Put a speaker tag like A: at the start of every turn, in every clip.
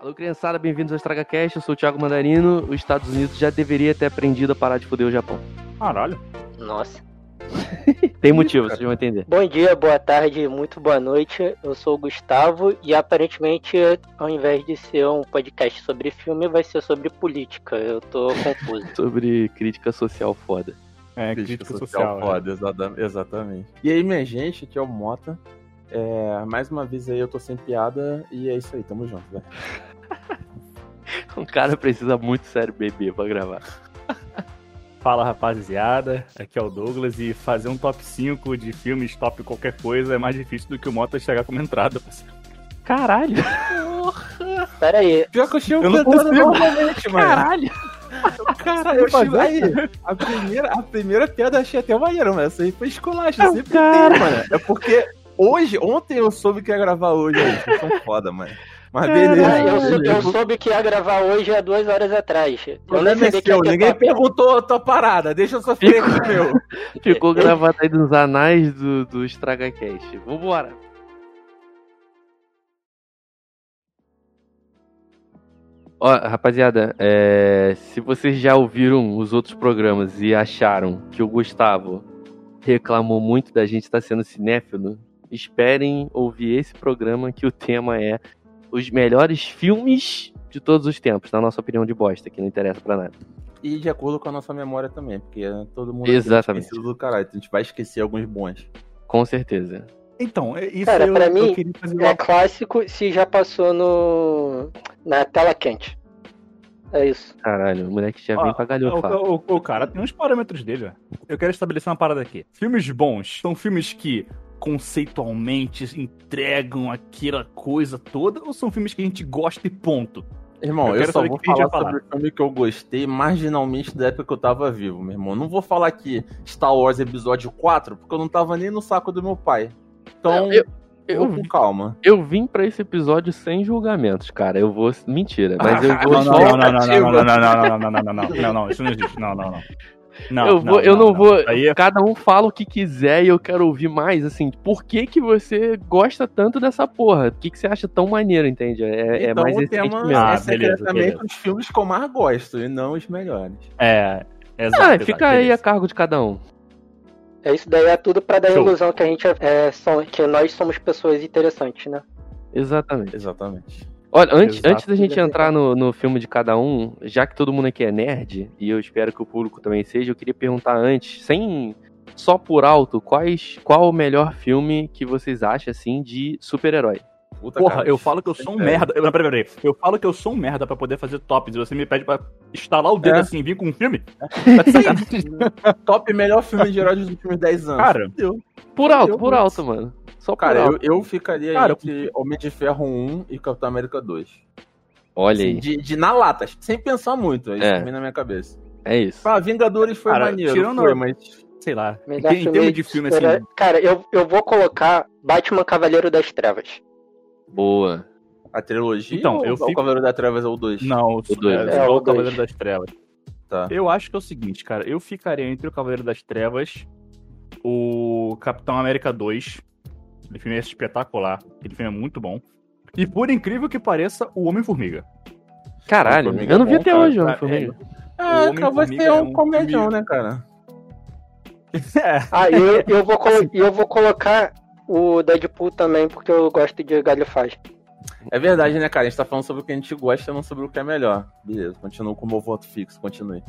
A: Alô, criançada, bem-vindos ao EstragaCast. Eu sou o Thiago Mandarino. Os Estados Unidos já deveria ter aprendido a parar de foder o Japão.
B: Caralho.
C: Nossa.
A: Tem motivo, vocês vão entender.
C: Bom dia, boa tarde, muito boa noite. Eu sou o Gustavo e aparentemente, ao invés de ser um podcast sobre filme, vai ser sobre política. Eu tô confuso.
A: Sobre crítica social foda.
B: É, crítica, social.
D: foda, exata- exatamente. E aí, minha gente, aqui é o Mota. É, mais uma vez aí eu tô sem piada e é isso aí, tamo junto, velho.
A: Um cara precisa muito sério beber pra gravar.
B: Fala rapaziada, aqui é o Douglas e fazer um top 5 de filmes, top qualquer coisa é mais difícil do que o Mota chegar como entrada. parceiro.
A: Caralho!
C: Pera aí,
D: Pior que eu chego cantando normalmente, mano.
A: Caralho!
D: Caralho, eu chego aí. A primeira, a primeira piada eu achei até maneira, mas essa aí foi esculacha,
A: Ah,
D: sempre
A: cara.
D: tem, mano. É porque hoje, ontem eu soube que ia gravar hoje, aí. Vocês são foda, mano. Mas beleza.
C: Ah, eu, sou- eu soube que ia gravar hoje há duas horas atrás.
D: O problema é seu, ninguém perguntou a tua parada, deixa eu sofrer com o meu.
A: Ficou gravado aí nos anais do, do EstragaCast. Vambora! Ó, rapaziada, é, se vocês já ouviram os outros programas e acharam que o Gustavo reclamou muito da gente estar sendo cinéfilo, esperem ouvir esse programa que o tema é os melhores filmes de todos os tempos, na nossa opinião de bosta, que não interessa pra nada.
D: E de acordo com a nossa memória também, porque todo mundo aqui é
A: Exatamente.
D: do caralho, então a gente vai esquecer alguns bons.
A: Com certeza.
B: Então, é isso
C: Cara,
B: eu,
C: pra
B: eu
C: mim,
B: fazer
C: É clássico se já passou no na tela quente. É isso.
A: Caralho, o moleque já
B: Ó,
A: vem pra galhofar.
B: O, o- o cara tem uns parâmetros dele, velho. Eu quero estabelecer uma parada aqui. Filmes bons são filmes que conceitualmente entregam aquela coisa toda ou são filmes que a gente gosta e ponto?
D: Irmão,
B: Eu
D: eu, só vou falar
B: falar.
D: sobre o filme que eu gostei marginalmente da época que eu tava vivo, meu irmão. Não vou falar que Star Wars Episódio 4, porque eu não tava nem no saco do meu pai. Então,
A: Eu-
D: eu, com calma.
A: Eu vim pra esse episódio sem julgamentos, cara. Eu vou. Mentira, mas eu vou.
B: Não, não, não, não, não, não, não, não, não, não, não, não, não, não, isso não existe. Não, não, não. Não,
A: eu, vou, eu não, vou.
B: Aí é
A: Cada um fala o que quiser e eu quero ouvir mais. Assim, por que, que você gosta tanto dessa porra? O que, que você acha tão maneiro, entende? É, é
D: então
A: mais
D: o
A: esse
D: tema.
B: Ah,
D: é secretamente os filmes que eu mais gosto, e não os melhores.
B: É, exato.
A: Ah,
B: exato,
A: fica aí a
B: beleza.
A: cargo de cada um.
C: É isso daí é tudo pra dar a ilusão que a gente é, é, são- que nós somos pessoas interessantes, né?
A: Exatamente.
D: Exatamente.
A: Olha, antes,
B: Exato.
A: antes da gente entrar no, no filme de cada um, já que todo mundo aqui é nerd, e eu espero que o público também seja, eu queria perguntar antes, sem só por alto, quais, qual o melhor filme que vocês acham, assim, de super-herói?
D: Puta,
B: Porra,
D: cara,
B: eu falo que eu sou um
D: É.
B: merda. Não, peraí, peraí. Eu falo que eu sou um merda pra poder fazer tops e você me pede pra instalar o dedo
D: É.
B: assim e vir com um filme? Tá.
D: Top melhor filme de herói dos últimos 10 anos.
B: Cara,
D: Deu.
A: Por alto,
D: Eu
A: por alto, mano. Só
D: Cara, eu, eu ficaria
B: Cara,
D: entre Homem de Ferro 1 e Capitão América 2.
A: Olha
D: Assim,
A: aí,
D: de, de na lata, sem pensar muito, é isso
A: É.
D: na minha cabeça.
A: é isso.
D: Ah, Vingadores foi
B: Cara,
D: maneiro,
B: tirando-
D: foi, mas
B: sei lá. Em,
C: Melhor
B: em termos de filme, assim.
C: Cara, eu, eu vou colocar Batman Cavaleiro das Trevas.
A: Boa.
D: a trilogia
B: Então,
D: ou
B: eu
D: o
B: fico-
D: Cavaleiro da Trevas é o 2?
B: Não, o,
A: dois,
B: é, só
C: É, o
B: o Cavaleiro das Trevas.
D: Tá.
B: Eu acho que é o seguinte, cara. Eu ficaria entre o Cavaleiro das Trevas, o Capitão América 2. Aquele filme é espetacular. Aquele filme é muito bom. E por incrível que pareça, o Homem-Formiga.
A: Caralho,
D: Homem-Formiga
A: eu não
D: é
A: vi
D: bom,
A: até
D: cara.
A: hoje,
B: É,
A: Homem-Formiga.
D: Ah,
B: O
D: cara,
B: Homem-Formiga
D: você é
B: é
D: um
B: um
D: comedião, né, cara?
B: É.
C: Ah, e eu, eu, vou eu vou colocar o Deadpool também, porque eu gosto de galhofagem.
D: É verdade, né, cara? A gente tá falando sobre o que a gente gosta, não sobre o que é melhor. Beleza, continuo com o meu voto fixo, continue.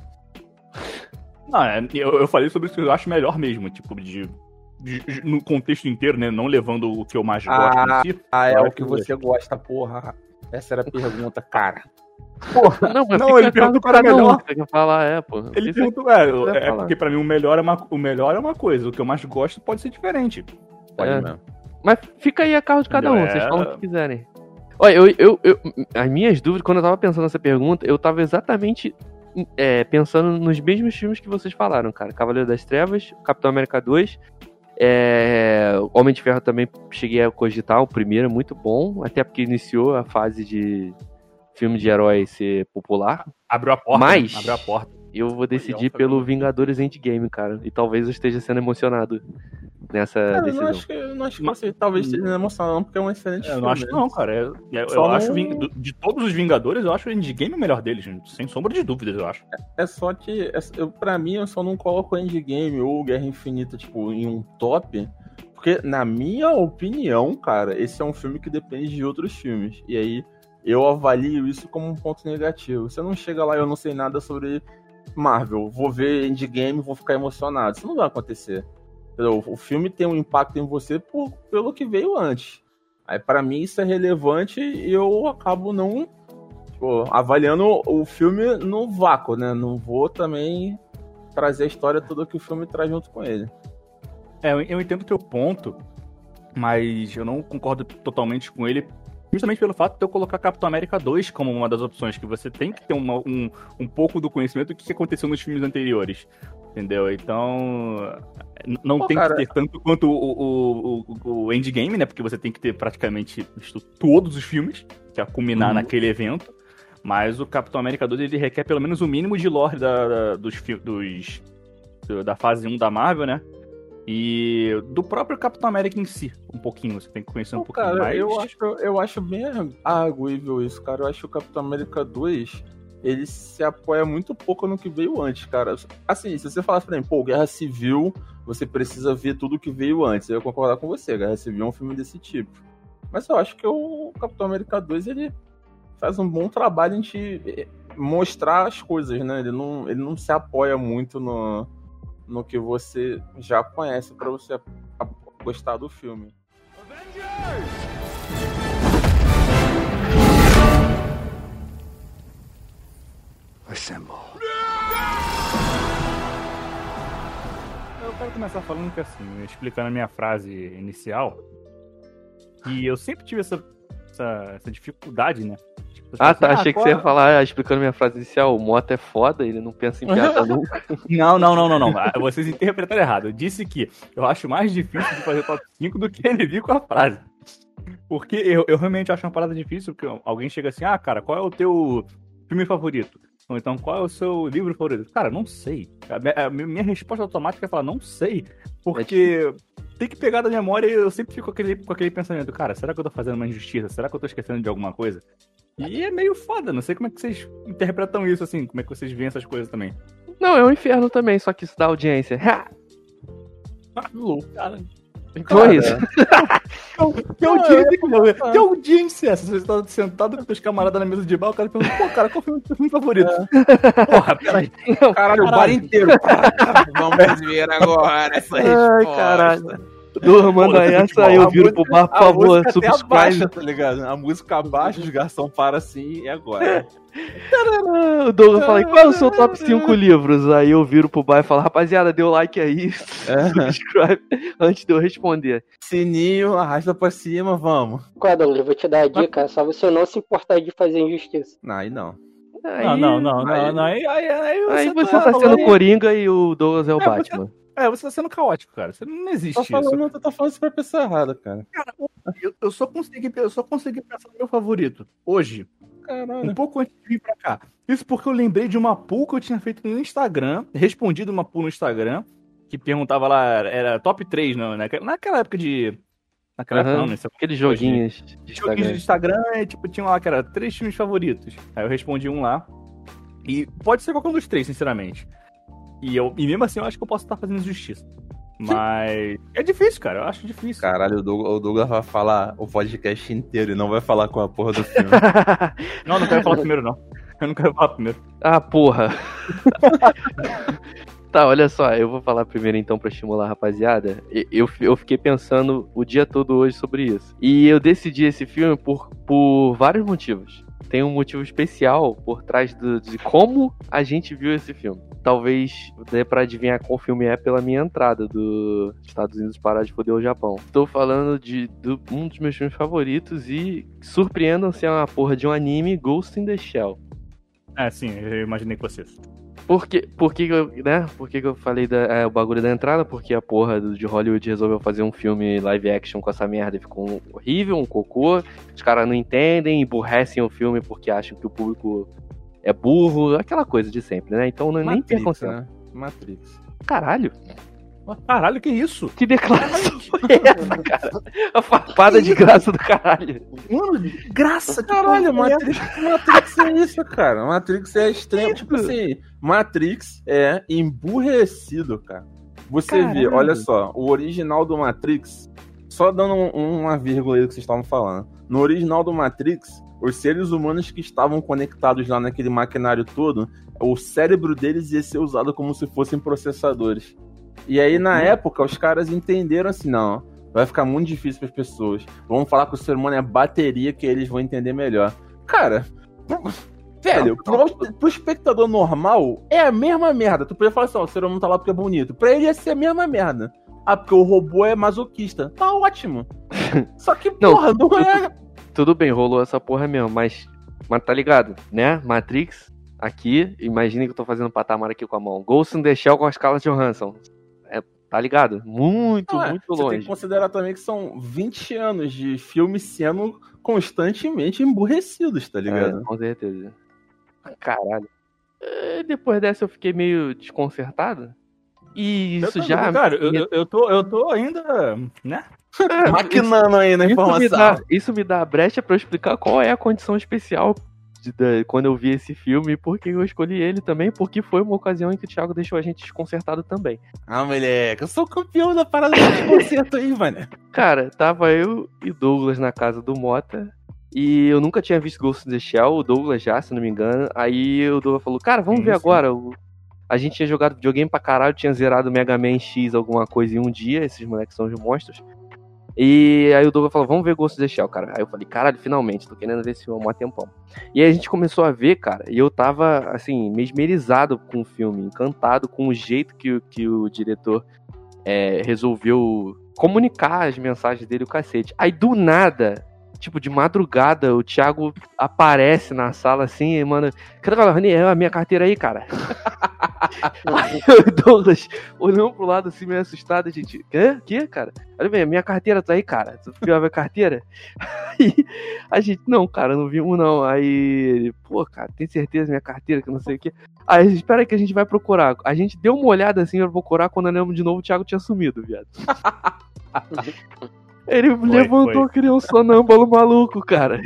B: Não, é, eu, eu falei sobre isso que eu acho melhor mesmo, tipo, de, de- de- no contexto inteiro, né? Não levando o que eu mais gosto
D: Ah,
B: si.
D: Ah, é o que você gosta, porra. Essa era a pergunta, cara.
A: Não, mas
B: Não,
A: fica
B: ele perguntou
A: de
B: qual era
A: cada um.
B: melhor.
A: Quer falar, é, pô.
B: Ele perguntou, é, é
A: falar.
B: porque pra mim o melhor, é uma, o melhor é uma coisa, o que eu mais gosto pode ser diferente.
D: Pode
A: É.
D: mesmo.
A: Mas fica aí a carro de cada um, vocês
B: É.
A: falam o que quiserem. Olha, eu, eu, eu- as minhas dúvidas, quando eu tava pensando nessa pergunta, eu tava exatamente é, pensando nos mesmos filmes que vocês falaram, cara. Cavaleiro das Trevas, Capitão América 2, é, Homem de Ferro também cheguei a cogitar, o primeiro é muito bom, até porque iniciou a fase de filme de herói ser popular.
B: Abriu a porta.
A: Mas-
B: né? Abriu a porta.
A: Eu vou decidir pelo? Vingadores Endgame, cara. E talvez eu esteja sendo emocionado nessa
D: Cara, eu
A: decisão.
D: não acho que, eu não acho que você talvez esteja emocionado, não, porque é um excelente
B: Eu
D: filme.
B: não acho que não, cara. Eu, eu acho
D: não-
B: do- de todos os Vingadores, eu acho o Endgame o melhor deles, gente. sem sombra de dúvidas, eu acho.
D: É só que, é- eu, pra mim, eu só não coloco Endgame ou Guerra Infinita, tipo, em um top, porque, na minha opinião, cara, esse é um filme que depende de outros filmes. E aí, eu avalio isso como um ponto negativo. Você não chega lá e eu não sei nada sobre Marvel, vou ver Endgame, vou ficar emocionado. Isso não vai acontecer. O filme tem um impacto em você por, pelo que veio antes. Aí, pra mim, isso é relevante e eu acabo não tipo, avaliando o filme no vácuo, né? Não vou também trazer a história toda que o filme traz junto com ele.
B: É, eu, eu entendo o teu ponto, mas eu não concordo totalmente com ele. Justamente pelo fato de eu colocar Capitão América 2 como uma das opções, que você tem que ter uma- um, um pouco do conhecimento do que aconteceu nos filmes anteriores. Entendeu? Então. Não
D: Pô,
B: tem
D: cara.
B: que ter tanto quanto o, o, o, o Endgame, né? Porque você tem que ter praticamente visto todos os filmes, que é culminar
D: Uhum.
B: naquele evento. Mas o Capitão América 2 ele requer pelo menos o mínimo de lore da, da- dos, dos, do- da fase 1 da Marvel, né? E do próprio Capitão América em si, um pouquinho. Você tem que conhecer um
D: Pô,
B: pouquinho
D: cara,
B: mais.
D: eu acho, eu acho bem arguível isso, cara. Eu acho que o Capitão América 2 ele se apoia muito pouco no que veio antes, cara. Assim, se você falasse pra mim, pô, Guerra Civil, você precisa ver tudo que veio antes. Eu ia concordar com você, Guerra Civil é um filme desse tipo. Mas eu acho que o Capitão América 2, ele faz um bom trabalho em te eh, mostrar as coisas, né? Ele não, ele não se apoia muito no, no que você já conhece pra você gostar do filme.
B: Eu quero começar falando que assim, explicando a minha frase inicial, que eu sempre tive essa, essa, essa dificuldade, né? Tipo,
A: Ah,
B: assim,
A: tá. Achei que você ia falar, ah, explicando minha frase inicial, o Mota é foda, ele não pensa em piada nunca.
B: Não, não, não, não, não. Ah, Vocês interpretaram errado. Eu disse que eu acho mais difícil de fazer top 5 do que ele viu com a frase. Porque eu, eu realmente acho uma parada difícil, porque alguém chega assim, ah, cara, qual é o teu filme favorito? Ou então, qual é o seu livro favorito? Cara, não sei. A minha, a minha resposta automática é falar, não sei. Porque tem que pegar da memória e eu sempre fico com aquele, com aquele pensamento, cara, será que eu tô fazendo uma injustiça? Será que eu tô esquecendo de alguma coisa? E é meio foda, não sei como é que vocês interpretam isso, assim, como é que vocês veem essas coisas também.
A: Não, é um inferno também, só que isso dá audiência. Ha!
B: Cara,
A: Foi isso.
B: Que audiência, que, que audiência é essa? Você está sentado com seus camaradas na mesa de bar, o cara pergunta, pô, cara, qual foi o teu filme favorito? Porra, peraí.
D: Caralho, o bar inteiro. Vamos ver agora essa
A: Ai,
D: resposta.
A: caralho. Essa
B: futebol.
A: aí, eu viro pro bar, por
D: A
A: favor,
D: música até abaixa,
A: subscribe.
D: tá ligado? A música abaixa, os garçom para assim e agora.
A: O Douglas fala, qual é o seu top 5 livros? Aí eu viro pro bar e falo, rapaziada, dê o like aí, subscribe, antes de eu responder.
D: Sininho, arrasta pra cima, vamos.
C: Qual, Douglas? Vou te dar a dica, é só você não se importar de fazer injustiça.
D: Não, aí não.
A: Aí,
B: Não, não, não, não,
D: aí-
B: não. Aí, aí, aí
A: Aí você
B: tá
A: tá sendo
B: falando-
A: Coringa e o Douglas é o
B: É, você-
A: Batman.
B: É, você tá sendo caótico, cara. Você não existe isso.
D: falando, tu tá falando isso pra pessoa errada, cara.
B: Eu, eu só consegui, eu só consegui pensar no meu favorito. Hoje. Um
D: Caralho.
B: pouco antes de vir pra cá. Isso porque eu lembrei de uma pool que eu tinha feito no Instagram, respondido uma pool no Instagram, que perguntava lá, era top 3, não, naquela, naquela época de. Naquela época
A: Aham.
B: não, nesse
A: Aqueles joguinhos de
B: joguinhos
A: Instagram.
B: de Instagram, é, tipo, tinha lá que era três filmes favoritos. Aí eu respondi um lá. E pode ser qualquer um dos três, sinceramente. E, eu, e mesmo assim eu acho que eu posso estar fazendo justiça. Mas. É difícil, cara. Eu acho difícil.
D: Caralho, o Douglas, o Douglas vai falar o podcast inteiro e não vai falar com a porra do filme.
B: Não, não quero falar primeiro, não. Eu não quero falar primeiro.
A: ah, porra. tá, olha só, eu vou falar primeiro então pra estimular a rapaziada. Eu, eu fiquei pensando o dia todo hoje sobre isso. E eu decidi esse filme por, por vários motivos. Tem um motivo especial por trás do- de como a gente viu esse filme. Talvez dê pra adivinhar qual filme é pela minha entrada do Estados Unidos parar de foder o Japão. Estou falando de do- um dos meus filmes favoritos e surpreendam-se é uma porra de um anime Ghost in the Shell.
B: É, sim, eu imaginei com vocês.
A: Por que, por que, que eu, né? Por que, eu falei da, é, o bagulho da entrada? Porque a porra do- de Hollywood resolveu fazer um filme live action com essa merda e ficou um- horrível, um cocô. Os caras não entendem, emburrecem o filme porque acham que o público é burro, aquela coisa de sempre, né? Então não, nem
D: Matrix,
A: percam tempo.
D: né? Matrix.
A: Caralho.
B: Caralho, que isso?
A: Que declaração foi essa, cara? A farpada de graça do caralho.
B: Mano, graça, que
D: Caralho,
B: é
D: Matrix, Matrix é isso, cara. Matrix é extremo. Tipo assim, Matrix é emburrecido, cara. Você vê,
B: Caralho.
D: olha só, o original do Matrix, só dando um- uma vírgula aí do que vocês estavam falando. No original do Matrix, os seres humanos que estavam conectados lá naquele maquinário todo, o cérebro deles ia ser usado como se fossem processadores. E aí, na época, os caras entenderam assim, não, vai ficar muito difícil para as pessoas. Vamos falar que o ser humano é bateria que eles vão entender melhor. Cara, velho, pro, pro espectador normal, é a mesma merda. Tu podia falar assim, ó, o ser humano tá lá porque é bonito. Pra ele ia ser a mesma merda. Ah, porque o robô é masoquista. Tá ótimo. Só que,
A: Não,
D: porra, não é.
A: Tudo bem, rolou essa porra mesmo, mas. Mas tá ligado, né? Matrix, aqui, imagine que eu tô fazendo patamar aqui com a mão. Ghost in the Shell com a Scarlett Johansson. É, tá ligado? Muito,
D: é.
A: muito
D: Você tem
A: longe.
D: que considerar também que são 20 anos de filmes sendo constantemente emburrecidos, tá ligado?
A: É, com certeza. Caralho. É, Depois dessa eu fiquei meio desconcertado. E isso já.
B: Cara, eu, eu- tô, eu tô ainda, né?
A: É,
D: Maquinando aí na
A: isso, me
D: informação.
A: dá, isso me dá a brecha pra eu explicar qual é a condição especial de- da- quando eu vi esse filme e por que eu escolhi ele também, porque foi uma ocasião em que o Thiago deixou a gente desconcertado também.
D: Ah, moleque, eu sou campeão da parada de concerto aí, mano.
A: Cara, tava eu e Douglas na casa do Mota. E eu nunca tinha visto Ghost in the Shell, o Douglas já, se não me engano. Aí o Douglas falou, cara, vamos
B: Sim,
A: ver agora. A gente tinha jogado videogame pra caralho, tinha zerado Mega Man X alguma coisa em um dia, esses moleques são os monstros. E aí o Douglas falou, vamos ver Ghost in the Shell, cara. Aí eu falei, caralho, finalmente, tô querendo ver esse filme há um tempão. E aí a gente começou a ver, cara, e eu tava, assim, mesmerizado com o filme, encantado com o jeito que, o- que o diretor é, resolveu comunicar as mensagens dele, o cacete. Aí do nada, tipo, de madrugada, o Thiago aparece na sala assim e manda. Cadê aquela Rani? É a minha carteira aí, cara. aí o Douglas olhando pro lado assim, meio assustado, a gente. Quê? Quê, cara? Olha bem, a minha carteira tá aí, cara. Tu viu a minha carteira? Aí a gente, não, cara, não vimos não. Aí ele, pô, cara, tem certeza minha carteira que não sei o quê. Aí a gente, espera que a gente vai procurar. A gente deu uma olhada assim pra procurar, quando olhamos de novo, o Thiago tinha sumido, viado. Ele levantou
B: foi.
A: nem um sonâmbulo maluco, cara.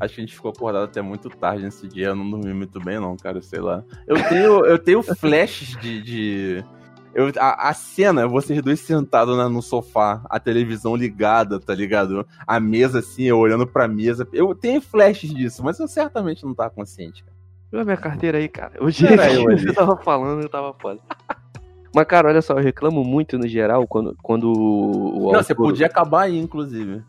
D: Acho que a gente ficou acordado até muito tarde nesse dia, eu não dormi muito bem, não, cara, sei lá. Eu tenho, eu tenho flashes de. de- Eu, a, a cena, vocês dois sentados na- no sofá, a televisão ligada, tá ligado? A mesa assim, eu olhando pra mesa. Eu tenho flashes disso, mas eu certamente não tava consciente, cara.
A: Viu a minha carteira aí, cara? O
D: Era
A: que
D: eu
A: você tava falando, eu tava foda. Mas, cara, olha só, eu reclamo muito no geral quando, quando o
D: Não, você podia acabar aí, inclusive.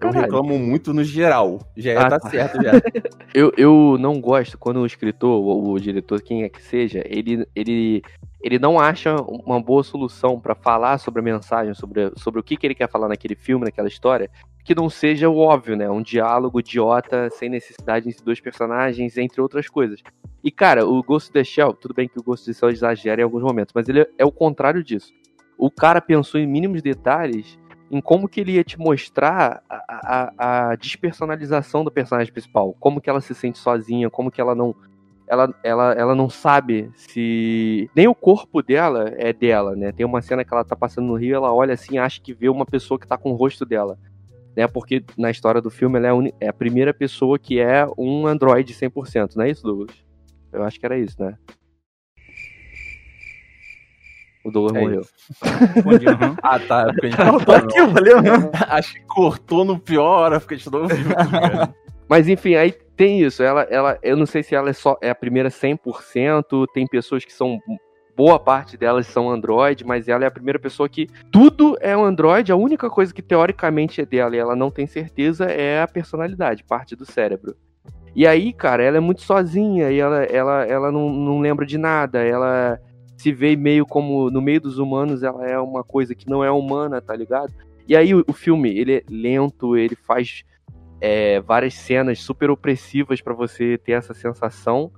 D: Eu
A: Caralho.
D: reclamo muito no geral. Já ia
A: Ah,
D: tá
A: tá.
D: certo já.
A: Eu, eu não gosto quando o escritor, ou o diretor, quem é que seja, ele, ele, ele não acha uma boa solução pra falar sobre a mensagem, sobre, sobre o que, que ele quer falar naquele filme, naquela história, que não seja o óbvio, né? Um diálogo idiota, sem necessidade entre dois personagens, entre outras coisas. E, cara, o Ghost in the Shell, tudo bem que o Ghost in the Shell exagera em alguns momentos, mas ele é, o contrário disso. O cara pensou em mínimos detalhes em como que ele ia te mostrar a, a, a despersonalização do personagem principal, como que ela se sente sozinha, como que ela não ela, ela, ela não sabe se nem o corpo dela é dela, né? Tem uma cena que ela tá passando no rio, ela olha assim, acha que vê uma pessoa que tá com o rosto dela, né? Porque na história do filme ela é a, uni- é a primeira pessoa que é um androide 100%, não é isso, Douglas? Eu acho que era isso, né? O Douglas
D: É
A: morreu.
B: aham.
D: Ah, tá. é porque a gente
B: Não, tô aqui, valeu.
D: Acho que cortou no pior hora, porque a gente não ouviu.
A: Mas enfim, aí tem isso. Ela, ela, eu não sei se ela é só é a primeira 100%. Tem pessoas que são boa parte delas são Android, mas ela é a primeira pessoa que tudo é um Android. A única coisa que teoricamente é dela e ela não tem certeza é a personalidade, parte do cérebro. E aí, cara, ela é muito sozinha e ela, ela, ela não, não lembra de nada. Ela se vê meio como no meio dos humanos, ela é uma coisa que não é humana, tá ligado? E aí o, o filme, ele é lento, ele faz é, várias cenas super opressivas pra você ter essa sensação.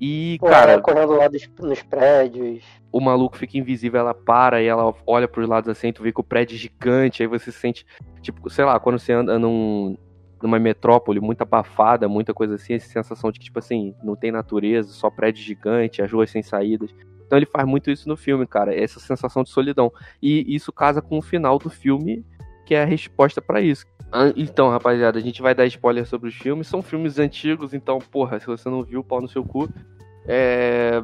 A: E,
C: Pô,
A: cara,
C: ela correndo lá dos, nos prédios.
A: o maluco fica invisível, ela para e ela olha pros lados assim, tu vê que o prédio é gigante, aí você se sente, tipo, sei lá, quando você anda num, numa metrópole muito abafada, muita coisa assim, essa sensação de que, tipo assim, não tem natureza, só prédio gigante, as ruas sem saídas. Então ele faz muito isso no filme, cara, essa sensação de solidão. E isso casa com o final do filme, que é a resposta para isso. Ah, Então, rapaziada, a gente vai dar spoiler sobre os filmes. São filmes antigos, então, porra, se você não viu, pau no seu cu. É...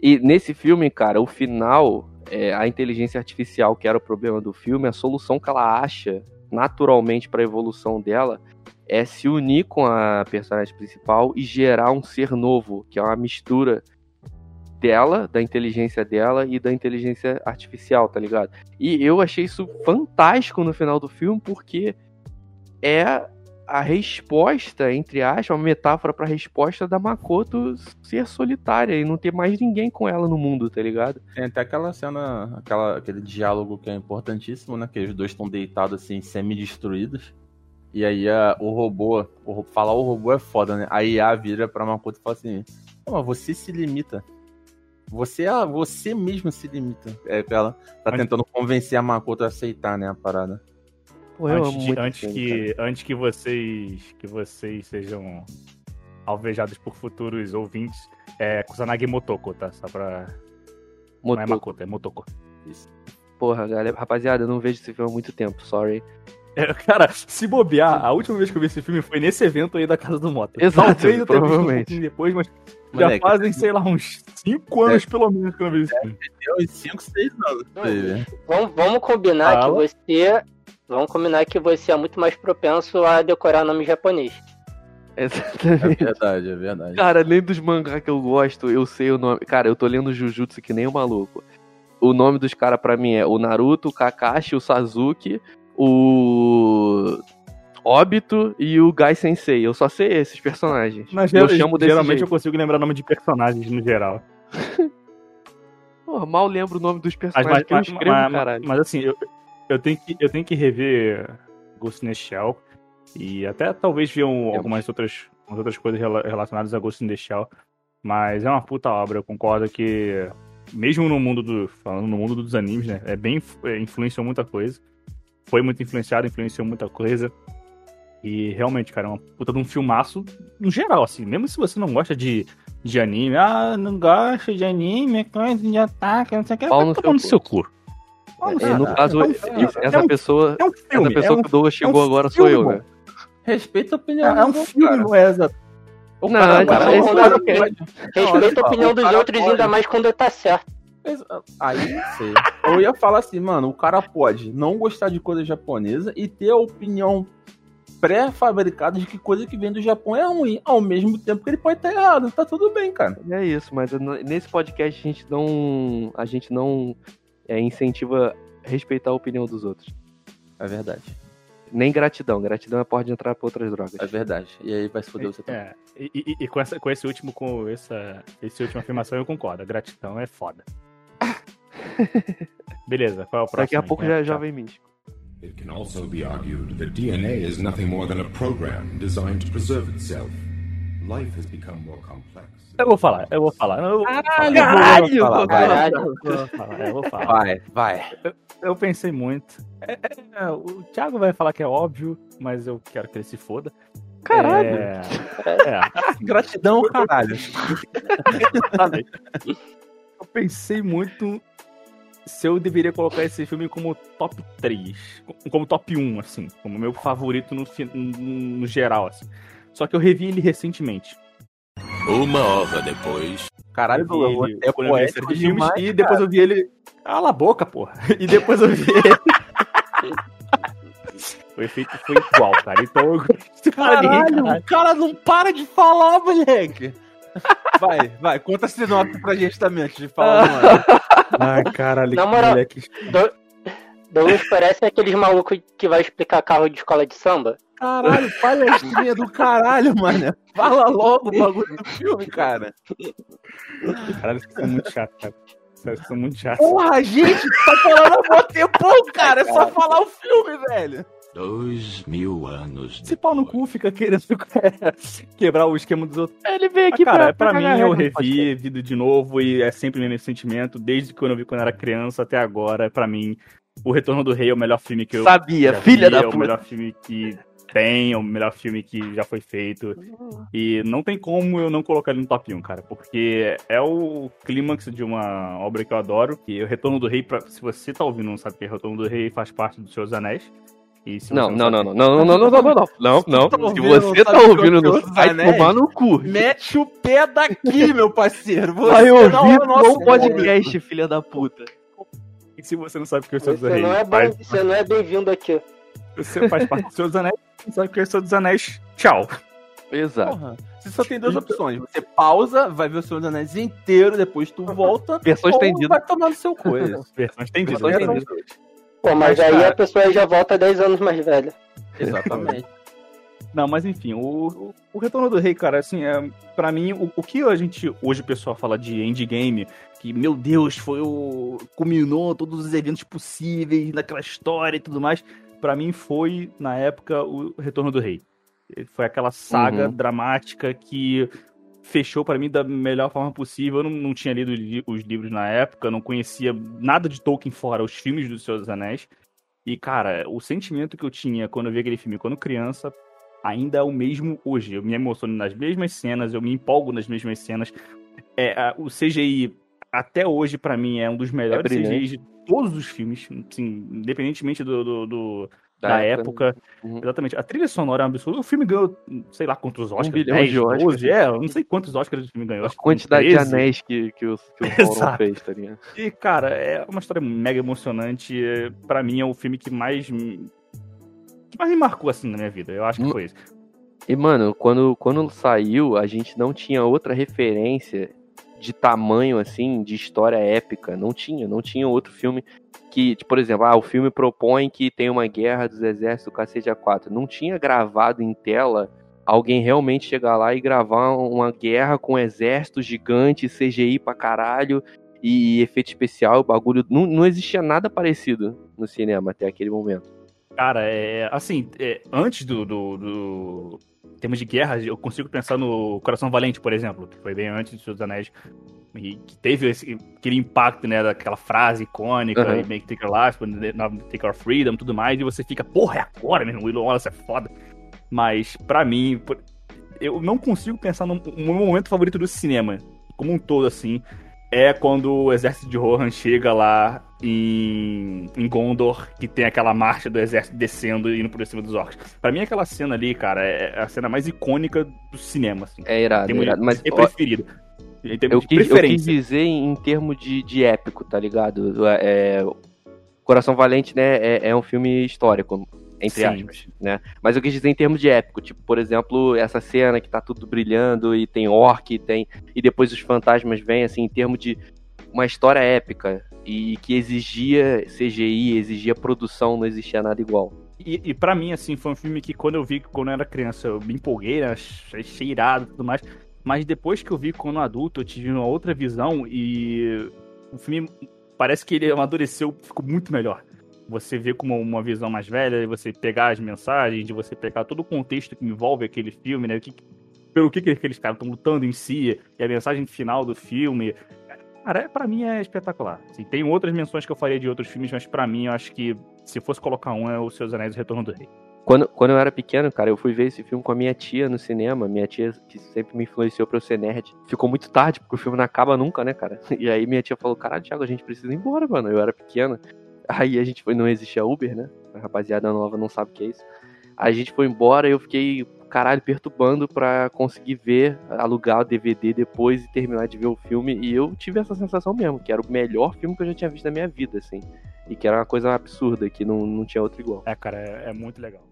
A: E nesse filme, cara, o final, é, a inteligência artificial, que era o problema do filme, a solução que ela acha naturalmente para a evolução dela é se unir com a personagem principal e gerar um ser novo, que é uma mistura dela, da inteligência dela e da inteligência artificial, tá ligado? E eu achei isso fantástico no final do filme, porque é a resposta, entre aspas, uma metáfora pra resposta da Makoto ser solitária e não ter mais ninguém com ela no mundo, tá ligado?
D: Tem até aquela cena, aquela, aquele diálogo que é importantíssimo, né? Que os dois estão deitados assim, semi-destruídos. E aí a, o robô, o, falar o robô é foda, né? A IA vira pra Makoto e fala assim: Não, mas você se limita. Você, é- você mesmo se limita. É que ela tá
B: Mas-
D: tentando convencer a Makoto a aceitar, né, a parada.
A: Pô, eu
B: antes de- antes que, antes que vocês que vocês sejam alvejados por futuros ouvintes, é Kusanagi Motoko, tá? Só pra.
A: cara.
B: Não é Makoto, é Motoko.
A: Porra, galera, rapaziada, eu não vejo esse filme há muito tempo, sorry.
B: É, cara, se bobear, a última vez que eu vi esse filme foi nesse evento aí da Casa do Mota.
A: Exato,
B: Talvez eu tenha visto um
A: provavelmente.
B: pouquinho depois, mas já
D: Moleque,
B: fazem, sei lá, uns 5 anos pelo menos que eu não vi esse filme.
D: Deu uns 5, 6 anos.
C: Vamos, vamos combinar
B: Fala.
C: que você. Vamos combinar que você é muito mais propenso a decorar nome japonês.
D: É
A: Exatamente.
D: verdade, é verdade.
A: Cara, nem dos mangá que eu gosto, eu sei o nome. Cara, eu tô lendo Jujutsu que nem um maluco. O nome dos caras pra mim é o Naruto, o Kakashi, o Sasuke, o Obito e o Gai Sensei. Eu só sei esses personagens.
B: Mas
A: eu chamo desse
B: geralmente
A: jeito.
B: eu consigo lembrar nome de personagens no geral.
A: Porra, mal lembro o nome dos personagens
B: mas,
A: que eu escrevo,
B: mas-
A: caralho.
B: mas, assim, eu, eu, tenho que, eu tenho que rever Ghost in the Shell e até talvez ver um- algumas outras, outras coisas rela- relacionadas a Ghost in the Shell. Mas é uma puta obra, eu concordo que mesmo no mundo do. Falando no mundo dos animes, né? É bem. é, influenciou muita coisa. Foi muito influenciado, influenciou muita coisa. E realmente, cara, é uma puta de um filmaço no geral, assim. Mesmo se você não gosta de, de anime, ah, não gosta de anime, coisa de ataque, não sei o que, vai
A: no
B: tomar no
A: seu
B: seu cu. Pau no
A: É, no
B: cu.
A: caso,
B: É um filme,
A: essa
B: é um-
A: pessoa.
B: É um
A: Essa
B: filme,
A: pessoa
B: é um,
A: que o Douglas chegou
B: um
A: agora sou
B: filme,
A: eu,
B: bom.
A: velho.
D: Respeita a opinião
B: é um
D: do
B: filme,
D: cara.
B: não é exato.
D: O
A: Não,
D: cara,
A: cara,
D: o
A: esse
D: cara
C: cara
D: pode-
C: Respeita a opinião dos outros, ainda mais quando tá certo.
D: Aí não sei. Eu ia falar assim, mano, o cara pode não gostar de coisa japonesa e ter a opinião pré-fabricada de que coisa que vem do Japão é ruim, ao mesmo tempo que ele pode estar errado. Tá tudo bem, cara.
A: É isso, mas nesse podcast a gente não. A gente não é, incentiva respeitar a opinião dos outros.
D: É verdade.
A: Nem gratidão. Gratidão é pode entrar pra outras drogas.
D: É verdade. E aí vai se foder você também.
B: É, e, e- e com, essa, com esse último, com essa, essa última afirmação eu concordo. A gratidão é foda. Beleza, qual é o próximo?
A: Daqui a pouco
B: É,
A: já é
B: tá.
A: jovem místico.
E: It can also be argued that DNA is nothing more than a program designed to preserve itself. Life has become more complex.
B: Eu vou falar, eu vou falar. Eu vou falar,
A: Caralho!
B: Eu vou falar, eu vou falar.
D: Vai, vai.
B: Eu pensei muito. É, é, o Thiago vai falar que é óbvio, mas eu quero que ele se foda.
A: Caralho!
B: É, é,
D: Gratidão, caralho.
B: Eu pensei muito se eu deveria colocar esse filme como top 3, como top 1, assim, como meu favorito no, no, no geral, assim. Só que eu revi ele recentemente.
F: Uma hora depois.
D: Caralho,
B: Eu vi ele
D: é poético
B: de filmes
D: demais,
B: e depois eu vi ele. Cala a boca, porra! E depois eu vi ele. o efeito foi igual, cara. Então eu
D: caralho. o cara não para de falar, moleque. Vai, vai, conta a sinopse pra gente também antes de falar, mano.
B: Ai, caralho,
C: Na moral- Do- Douglas parece aqueles malucos que vai explicar carro de escola de samba.
D: Caralho, palestrinha do caralho, mano. Fala logo o bagulho do filme, cara.
B: Caralho, vocês são muito chatos, cara. Vocês são muito chatos.
D: Porra, gente, tu tá falando há muito tempão, cara. É só falar o filme, velho.
F: Dois mil anos
B: Esse pau no cu fica querendo quebrar o esquema dos outros.
A: Ele veio
B: Ah,
A: aqui
B: cara, pra,
A: pra
B: mim
A: cagar
B: eu revi, vi de novo e é sempre o mesmo sentimento. Desde que eu não vi quando eu era criança até agora, pra mim, o Retorno do Rei é o melhor filme que eu
A: Sabia,
B: já
A: filha
B: vi,
A: da
B: é
A: puta.
B: o melhor filme que tem, é o melhor filme que já foi feito. E não tem como eu não colocar ele no top 1, cara, porque é o clímax de uma obra que eu adoro. E o Retorno do Rei, pra- se você tá ouvindo e não sabe que é Retorno do Rei, faz parte dos Seus Anéis.
A: Não, não, não, não, não, não, não, não, não, não, não, não.
D: tá
A: Se você tá ouvindo, não vai
D: anéis?
A: tomar no cu.
D: Mete o pé daqui, meu parceiro. Você
A: Vai
D: não
A: ouvir
D: é o nosso
A: no podcast, filha da puta.
B: E se você não sabe o que é o Senhor dos
C: Você não é,
B: Anéis,
C: bom,
B: faz,
C: você não é bem-vindo aqui.
B: você faz parte dos Seus Anéis, não sabe o que é o Senhor dos Anéis, tchau.
A: Exato.
D: Porra, você só tem duas opções. Você pausa, vai ver o Senhor dos Anéis inteiro, depois tu volta.
A: Versão
D: ou
A: estendida.
D: vai tomar no seu coisa.
B: Versão estendida.
A: Versão estendida.
C: Pô, mas,
D: Mas,
C: aí
D: cara-
C: a pessoa já volta 10 anos mais velha.
D: Exatamente.
B: Não, mas enfim, o, o, o Retorno do Rei, cara, assim, é, pra mim, o, o que a gente, hoje o pessoal fala de endgame, que, meu Deus, foi o... culminou todos os eventos possíveis naquela história e tudo mais, pra mim foi, na época, o Retorno do Rei. Foi aquela saga
A: Uhum.
B: dramática que fechou pra mim da melhor forma possível. Eu não, não tinha lido li- os livros na época, não conhecia nada de Tolkien fora os filmes do Senhor dos Anéis. E, cara, o sentimento que eu tinha quando eu vi aquele filme quando criança ainda é o mesmo hoje. Eu me emociono nas mesmas cenas, eu me empolgo nas mesmas cenas. É, a- o CGI, até hoje, pra mim, é um dos melhores
A: brilhante.
B: CGIs de todos os filmes, assim, independentemente do, do- do- da, época.
A: Uhum.
B: Exatamente. A trilha sonora é um absurdo. O filme ganhou, sei lá quantos Oscars.
A: bilhão
B: 10,
A: de Oscars.
B: 12, é, eu não sei quantos Oscars o filme ganhou.
A: A quantidade
B: 13.
A: de anéis que, que o, que o Sauron fez, tá ligado?
B: E, cara, é uma história mega emocionante. É, Pra mim, é o filme que mais. me- que mais me marcou, assim, na minha vida. Eu acho que
A: Hum.
B: foi esse.
A: E, mano, quando, quando saiu, a gente não tinha outra referência de tamanho, assim, de história épica. Não tinha, não tinha outro filme que, tipo, por exemplo, ah, o filme propõe que tem uma guerra dos exércitos do cacete A4. Não tinha gravado em tela alguém realmente chegar lá e gravar uma guerra com exércitos gigantes, CGI pra caralho e efeito especial, bagulho. Não, não existia nada parecido no cinema até aquele momento.
B: Cara, é. Assim, é, antes do, do, do- em termos de guerra, eu consigo pensar no Coração Valente, por exemplo, que foi bem antes dos Anéis. E que teve esse- aquele impacto, né, daquela frase icônica, e Make Take Your Life, Take Our Freedom, tudo mais, e você fica, porra, é agora, meu, Willow Wallace é foda. Mas, pra mim, eu não consigo pensar no meu momento favorito do cinema, como um todo, assim, é quando o exército de Rohan chega lá em, em Gondor, que tem aquela marcha do exército descendo e indo por cima dos orcs. Pra mim, aquela cena ali, cara, é a cena mais icônica do cinema, assim.
A: É irado,
B: Tem
A: é irado. Mas
B: é preferida. Em termos
A: Eu
B: de
A: quis, eu quis
B: preferência.
A: dizer em, em termos de, de épico, tá ligado? É, Coração Valente, né, é, é um filme histórico, entre
B: Sim.
A: aspas, né? Mas eu quis dizer em termos de épico, tipo, por exemplo, essa cena que tá tudo brilhando e tem orc, e tem e depois os fantasmas vêm, assim, em termos de uma história épica e que exigia CGI, exigia produção, não existia nada igual.
B: E, e pra mim, assim, foi um filme que quando eu vi quando eu era criança, eu me empolguei, né? achei irado e tudo mais. Mas depois que eu vi quando adulto, eu tive uma outra visão e o filme parece que ele amadureceu, ficou muito melhor. Você vê como uma visão mais velha, e você pegar as mensagens, de você pegar todo o contexto que envolve aquele filme, né? Que, pelo que, que aqueles caras estão lutando em si, e a mensagem final do filme. Cara, é, pra mim é espetacular. Assim, tem outras menções que eu faria de outros filmes, mas pra mim eu acho que se fosse colocar um é o Seus Anéis e o Retorno do Rei.
A: Quando, quando eu era pequeno, cara, eu fui ver esse filme com a minha tia no cinema. Minha tia, que sempre me influenciou pra eu ser nerd. Ficou muito tarde, porque o filme não acaba nunca, né, cara? E aí minha tia falou: Caralho, Thiago, a gente precisa ir embora, mano. Eu era pequeno. Aí a gente foi, não existia Uber, né? A rapaziada nova não sabe o que é isso. A gente foi embora e eu fiquei, caralho, perturbando pra conseguir ver, alugar o DVD depois e terminar de ver o filme. E eu tive essa sensação mesmo, que era o melhor filme que eu já tinha visto na minha vida, assim. E que era uma coisa absurda, que não, não tinha outro igual.
B: É, cara, é, é muito legal.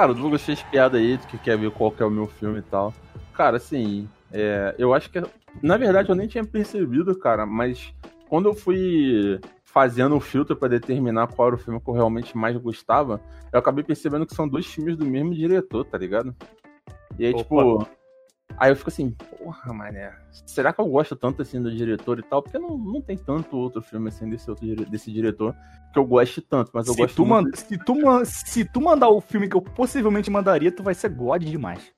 D: Cara, o Douglas fez piada aí que quer ver qual que é o meu filme e tal. Cara, assim, é, eu acho que. Na verdade, eu nem tinha percebido, cara, mas quando eu fui fazendo o filtro pra determinar qual era o filme que eu realmente mais gostava, eu acabei percebendo que são dois filmes do mesmo diretor, tá ligado? E aí,
B: Opa.
D: tipo. Aí eu fico assim, porra, mané, será que eu gosto tanto assim do diretor e tal? Porque não, não tem tanto outro filme assim desse, outro, desse diretor que eu goste tanto, mas eu
B: Se
D: gosto
B: tu,
D: muito.
B: se, tu, se tu mandar o filme que eu possivelmente mandaria, tu vai ser God demais.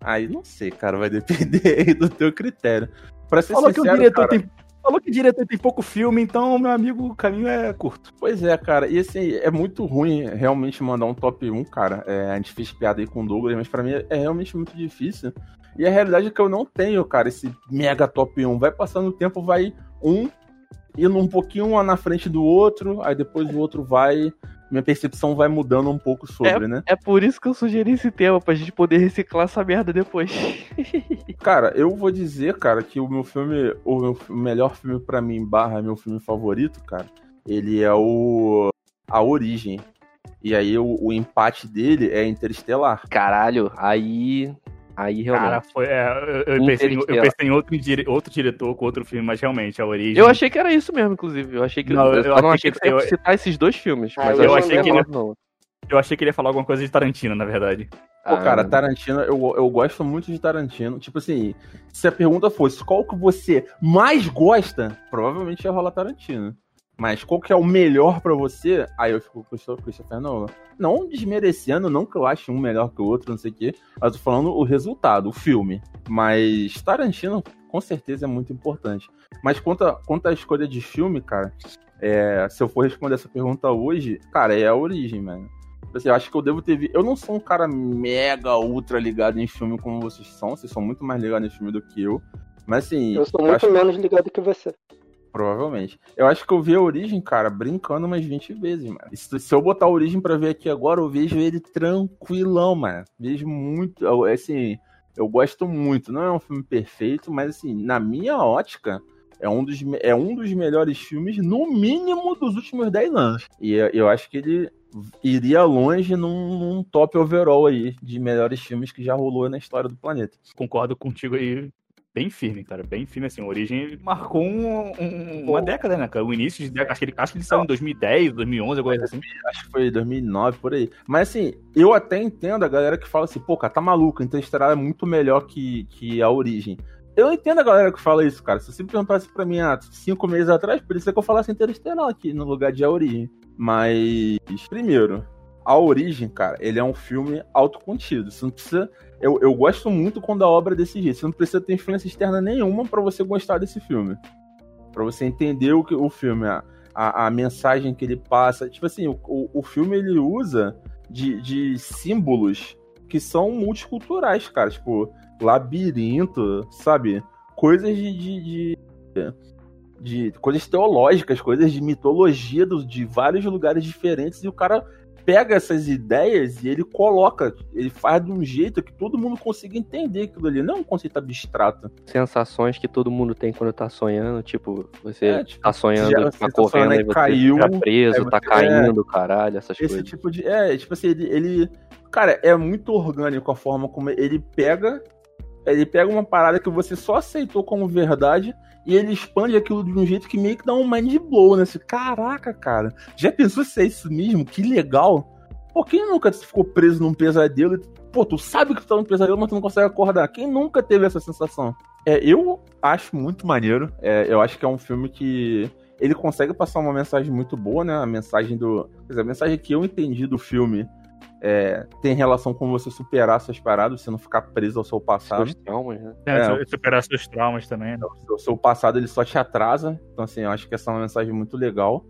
D: Aí não sei, cara, vai depender aí do teu critério. Pra ser
B: Falou que o
D: sincero,
B: diretor
D: cara,
B: tem. Falou que o diretor tem pouco filme, então, meu amigo, o caminho é curto.
D: Pois é, cara, e assim, é muito ruim realmente mandar um top 1, cara. É, a gente fez piada aí com o Douglas, mas pra mim é realmente muito difícil. E a realidade é que eu não tenho, cara, esse mega top 1. Vai passando o tempo, vai um indo um pouquinho um na frente do outro, aí depois o outro vai. Minha percepção vai mudando um pouco sobre, né?
A: É por isso que eu sugeri esse tema, pra gente poder reciclar essa merda depois.
D: Cara, eu vou dizer, cara, que o meu filme, o meu melhor filme pra mim, barra meu filme favorito, cara, ele é o A Origem. E aí o, o empate dele é Interestelar.
A: Caralho, aí. Aí realmente.
B: Cara, foi. é, eu, eu pensei, em- eu pensei em outro, dire- outro diretor com outro filme, mas realmente, a origem.
A: Eu achei que era isso mesmo, inclusive. Eu achei que.
B: Não, eu
A: só não
B: achei
A: achei
B: que-
A: que você ia
B: eu-
A: citar esses dois filmes.
C: Ah,
A: mas
C: eu
B: achei que ele-
A: não.
B: Eu achei que ele ia falar alguma coisa de Tarantino, na verdade.
D: Pô,
A: Ah,
D: cara, Tarantino, eu, eu gosto muito de Tarantino. Tipo assim, se a pergunta fosse qual que você mais gosta, provavelmente ia rolar Tarantino. Mas qual que é o melhor pra você? Aí eu fico com o Christopher Nolan. Não desmerecendo, não que eu ache um melhor que o outro, não sei o quê. Mas eu tô falando o resultado, o filme. Mas Tarantino, com certeza, é muito importante. Mas quanto a, quanto à escolha de filme, cara, é, se eu for responder essa pergunta hoje, cara, é a origem, mano. Tipo assim, eu acho que eu devo ter vi... Eu não sou um cara mega, ultra ligado em filme como vocês são. Vocês são muito mais ligados em filme do que eu. Mas assim,
C: Eu sou muito
D: acho-
C: menos ligado que você.
D: Provavelmente. Eu acho que eu vi a Origem, cara, brincando umas 20 vezes, mano. Se, se eu botar a Origem pra ver aqui agora, eu vejo ele tranquilão, mano. Vejo muito. Assim, eu gosto muito. Não é um filme perfeito, mas assim, na minha ótica. É um, dos, é um dos melhores filmes, no mínimo, dos últimos 10 anos. E eu, eu acho que ele iria longe num, num top overall aí de melhores filmes que já rolou na história do planeta.
B: Concordo contigo aí. Bem firme, cara. Bem firme, assim. A origem marcou um- um- uma década, né, cara? O início de década. Acho que ele, acho que ele saiu em 2010, 2011, alguma coisa assim.
D: Acho que foi 2009, por aí. Mas assim, eu até entendo a galera que fala assim, pô, cara, tá maluco, Interestelar é muito melhor que, que a Origem. Eu entendo a galera que fala isso, cara. Se você perguntasse pra mim há cinco meses atrás, por isso é que eu falasse Interestelar aqui, no lugar de A Origem. Mas, primeiro, A Origem, cara, ele é um filme autocontido. Você não precisa... Eu, eu gosto muito quando a obra é desse jeito. Você não precisa ter influência externa nenhuma pra você gostar desse filme. Pra você entender o, que, o filme, a, a, a mensagem que ele passa. Tipo assim, o, o, o filme ele usa de, de símbolos que são multiculturais, cara. Tipo, labirinto, sabe? Coisas de. de, de, de- coisas teológicas, coisas de mitologia do- de vários lugares diferentes, e o cara pega essas ideias e ele coloca, ele faz de um jeito que todo mundo consiga entender aquilo ali. Não é um conceito abstrato.
A: Sensações que todo mundo tem quando tá sonhando. Tipo, você
D: É, tipo,
A: tá sonhando, tá
D: você tá
A: correndo e
D: aí,
A: você
D: caiu,
A: tá preso,
D: aí
A: tá caindo, caralho, essas
D: Esse
A: coisas.
D: tipo de. É, tipo assim, ele, ele. Cara, é muito orgânico a forma como ele pega. Ele pega uma parada que você só aceitou como verdade e ele expande aquilo de um jeito que meio que dá um mind blow, né? Assim, Caraca, cara. Já pensou se é isso mesmo? Que legal. Pô, quem nunca ficou preso num pesadelo e. Pô, tu sabe que tu tá num pesadelo, mas tu não consegue acordar. Quem nunca teve essa sensação? É, eu acho muito maneiro. É, eu acho que é um filme que ele consegue passar uma mensagem muito boa, né? A mensagem do. Quer dizer, a mensagem que eu entendi do filme é, tem relação com você superar suas paradas, você não ficar preso ao seu passado.
A: Seus traumas, né?
B: É,
D: É.
B: superar seus traumas também. né?
D: O seu passado ele só te atrasa. Então, assim, eu acho que essa é uma mensagem muito legal.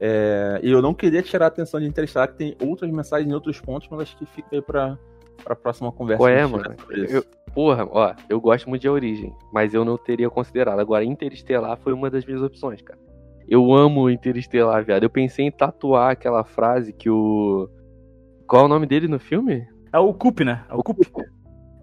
D: É, e eu não queria tirar a atenção de Interestelar, que tem outras mensagens em outros pontos, mas acho que fica aí pra, pra próxima conversa.
A: Qual é, mano? Eu- porra, ó, eu gosto muito de A Origem, mas eu não teria considerado. Agora, Interestelar foi uma das minhas opções, cara. Eu amo Interestelar, viado. Eu pensei em tatuar aquela frase que o. Qual é o nome dele no filme?
B: É o Coop, né? É o Coop.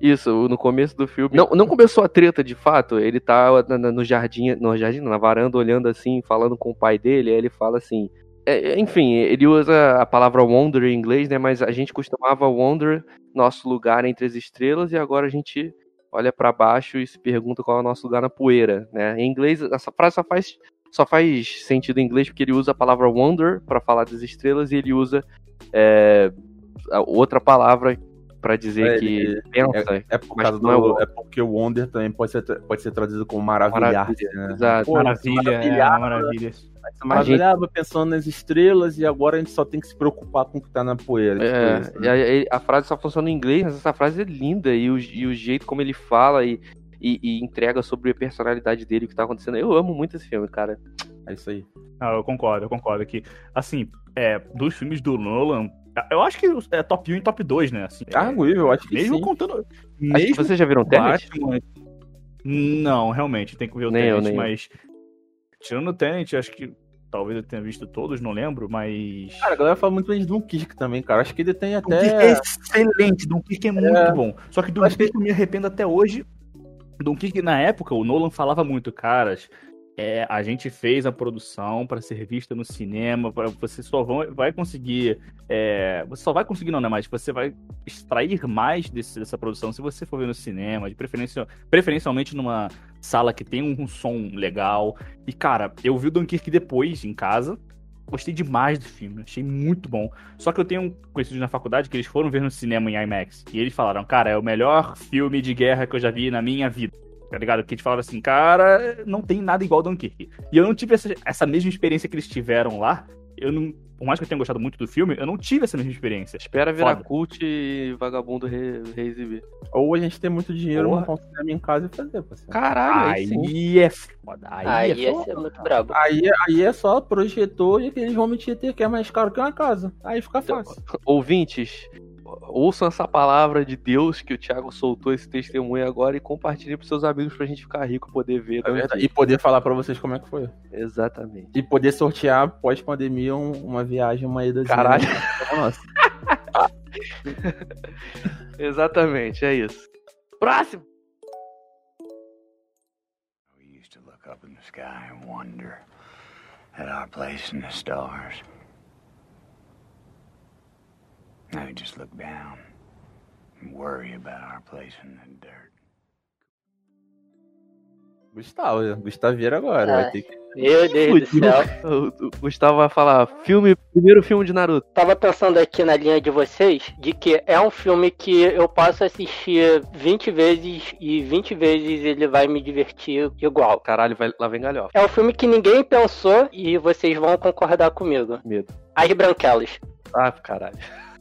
A: Isso, no começo do filme. Não, não começou a treta de fato. Ele tá no jardim, no jardim, na varanda, olhando assim, falando com o pai dele. Aí ele fala assim. é, é, enfim, ele usa a palavra wonder em inglês, né? Mas a gente costumava wonder nosso lugar entre as estrelas e agora a gente olha pra baixo e se pergunta qual é o nosso lugar na poeira, né? Em inglês, essa frase só faz, só faz sentido em inglês porque ele usa a palavra wonder pra falar das estrelas e ele usa é, outra palavra pra dizer
D: É,
A: que
D: ele-
A: pensa.
D: É, por
A: Mas
D: causa
A: não é
D: do,
A: o-
D: é porque o Wonder também pode ser, pode ser traduzido como maravilhar-se,
A: Maravilha,
D: né?
A: exato.
D: Pô,
B: Maravilha, é,
D: maravilhava,
B: maravilha.
D: maravilhava pensando nas estrelas e agora a gente só tem que se preocupar com o que tá na poeira.
A: É,
D: tipo isso,
A: e
D: né?
A: aí a, frase só funciona em inglês, mas essa frase é linda e o, e o jeito como ele fala e, e, e entrega sobre a personalidade dele, o que tá acontecendo. Eu amo muito esse filme, cara.
D: É isso aí.
B: Ah, eu concordo, eu concordo que, assim, é, dos filmes do Nolan, eu acho que é top 1 e top 2, né? Assim,
D: Ah, eu acho que
B: mesmo
D: sim.
B: contando. Mesmo
A: vocês já viram Tenet?
B: Batman. Não, realmente, tem que ver o
A: Nem eu,
B: Tenet,
A: eu.
B: mas. Tirando o Tenet, acho que. Talvez eu tenha visto todos, não lembro, mas.
D: Cara, a galera fala muito bem de Dunkirk também, cara. Acho que ele tem
B: Dunkirk é
D: até...
B: excelente, Dunkirk é muito
D: É.
B: bom. Só que
D: Acho que-
B: Dunkirk eu me arrependo até hoje. Dunkirk, na época, o Nolan falava muito, caras. É, a gente fez a produção para ser vista no cinema, você só vão, vai conseguir, é, você só vai conseguir não, né? Mas você vai extrair mais desse- dessa produção se você for ver no cinema, de preferência, preferencialmente numa sala que tem um som legal. E cara, eu vi o Dunkirk depois em casa, gostei demais do filme, achei muito bom. Só que eu tenho conhecidos na faculdade que eles foram ver no cinema em IMAX. E eles falaram, cara, é o melhor filme de guerra que eu já vi na minha vida. Tá ligado? Que eles falaram assim, cara, não tem nada igual ao Dunkirk. E eu não tive essa, essa mesma experiência que eles tiveram lá. Eu não. Por mais que eu tenha gostado muito do filme, eu não tive essa mesma experiência.
A: Espera virar
B: Foda.
A: cult e vagabundo re- reexibir.
D: Ou a gente tem muito dinheiro,
B: Porra.
D: montar um cinema em casa e fazer, parceiro.
A: Caralho, aí sim.
B: Aí é foda. Aí,
C: Aí
B: é foda.
C: ser muito brabo.
D: Aí, aí é só projetor e aqueles home theater que é mais caro que uma casa. Aí fica fácil.
A: Ouvintes, ouçam essa palavra de Deus que o Thiago soltou esse testemunho agora e compartilhem pros seus amigos pra gente ficar rico e poder ver.
D: É. E poder falar pra vocês como é que foi.
A: Exatamente.
D: E poder sortear pós-pandemia um- uma viagem, uma ida
A: Caralho.
D: Nossa.
A: Exatamente, é isso. Próximo!
F: We used to look up in the sky and wonder at our place in the stars. Now we just look down and worry about our place in the dirt.
D: Gustavo, Gustaveira agora.
C: Ah.
D: Vai ter que.
C: Meu Deus do céu.
A: O, o Gustavo vai falar, filme, primeiro filme de Naruto.
C: Tava pensando aqui na linha de vocês de que é um filme que eu posso assistir 20 vezes e 20 vezes ele vai me divertir igual.
A: Caralho, vai, lá vem galhofa.
C: É um filme que ninguém pensou e vocês vão concordar comigo.
A: Medo.
C: As Branquelas.
A: Ah, caralho.